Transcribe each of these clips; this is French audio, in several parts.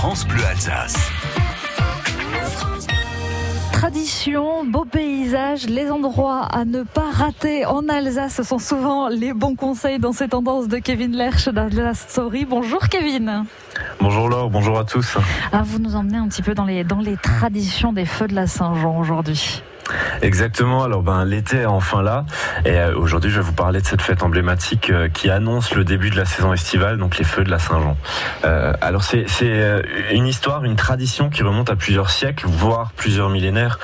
France Bleu Alsace. Tradition, beau paysage, les endroits à ne pas rater en Alsace, ce sont souvent les bons conseils dans ces tendances de Kevin Lerche d'Alsace Story. Bonjour Kevin. Bonjour Laure, bonjour à tous. Ah, vous nous emmenez un petit peu dans les, dans les traditions des feux de la Saint-Jean aujourd'hui. Exactement. Alors ben l'été est enfin là et euh, aujourd'hui je vais vous parler de cette fête emblématique euh, qui annonce le début de la saison estivale, donc les feux de la Saint-Jean. Euh, alors c'est une histoire, une tradition qui remonte à plusieurs siècles, voire plusieurs millénaires,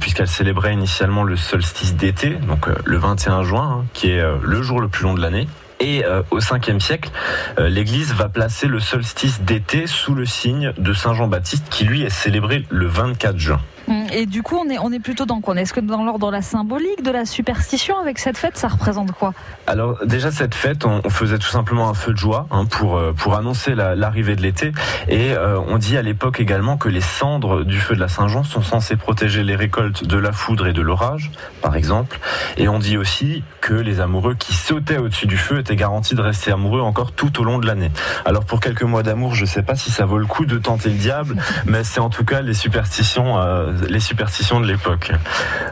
puisqu'elle célébrait initialement le solstice d'été, donc le 21 juin, hein, qui est le jour le plus long de l'année. Et au 5e siècle, l'Église va placer le solstice d'été sous le signe de Saint Jean-Baptiste, qui lui est célébré le 24 juin. Hum, et du coup, on est, on est plutôt dans quoi? Est-ce que dans l'ordre de la symbolique, de la superstition avec cette fête, ça représente quoi? Alors déjà cette fête, on, faisait tout simplement un feu de joie hein, pour euh, pour annoncer l'arrivée de l'été. Et euh, on dit à l'époque également que les cendres du feu de la Saint-Jean sont censées protéger les récoltes de la foudre et de l'orage, par exemple. Et on dit aussi que les amoureux qui sautaient au-dessus du feu étaient garantis de rester amoureux encore tout au long de l'année. Alors pour quelques mois d'amour, je sais pas si ça vaut le coup de tenter le diable, mais c'est en tout cas les superstitions. Euh, les superstitions de l'époque.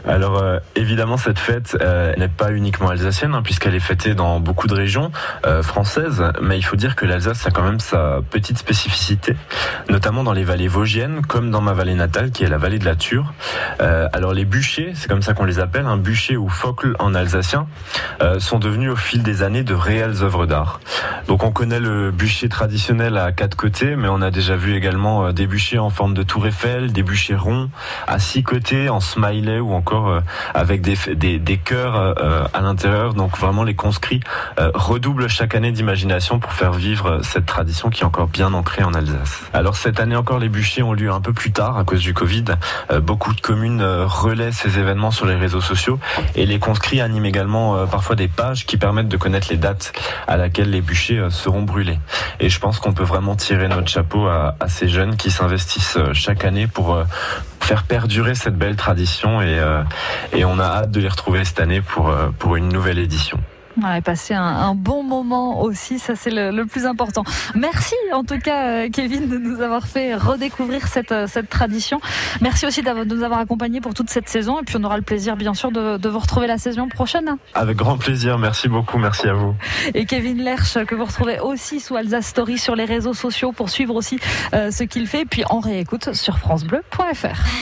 Alors euh, évidemment cette fête euh, n'est pas uniquement alsacienne hein, puisqu'elle est fêtée dans beaucoup de régions euh, françaises, mais il faut dire que l'Alsace a quand même sa petite spécificité, notamment dans les vallées vosgiennes comme dans ma vallée natale qui est la vallée de la Ture. alors les bûchers, c'est comme ça qu'on les appelle, un bûcher ou focle en alsacien, sont devenus au fil des années de réelles œuvres d'art. Donc on connaît le bûcher traditionnel à quatre côtés, mais on a déjà vu également des bûchers en forme de tour Eiffel, des bûchers ronds, à six côtés, en smiley ou encore euh, avec des, des, des cœurs euh, à l'intérieur. Donc vraiment les conscrits euh, redoublent chaque année d'imagination pour faire vivre cette tradition qui est encore bien ancrée en Alsace. Alors cette année encore, les bûchers ont lieu un peu plus tard à cause du Covid. Beaucoup de communes relaient ces événements sur les réseaux sociaux et les conscrits animent également parfois des pages qui permettent de connaître les dates à laquelle les bûchers seront brûlés. Et je pense qu'on peut vraiment tirer notre chapeau à, à ces jeunes qui s'investissent chaque année pour faire perdurer cette belle tradition et, euh, et on a hâte de les retrouver cette année pour, euh, pour une nouvelle édition. Ouais, passer un, un, bon moment aussi, ça c'est le, le, plus important. Merci en tout cas euh, Kevin de nous avoir fait redécouvrir cette, euh, cette tradition. Merci aussi de nous avoir accompagnés pour toute cette saison et puis on aura le plaisir bien sûr de, de vous retrouver la saison prochaine. Avec grand plaisir, merci beaucoup, merci à vous. Et Kevin Lerche que vous retrouvez aussi sous Alsace Story sur les réseaux sociaux pour suivre aussi euh, ce qu'il fait puis en réécoute sur francebleu.fr.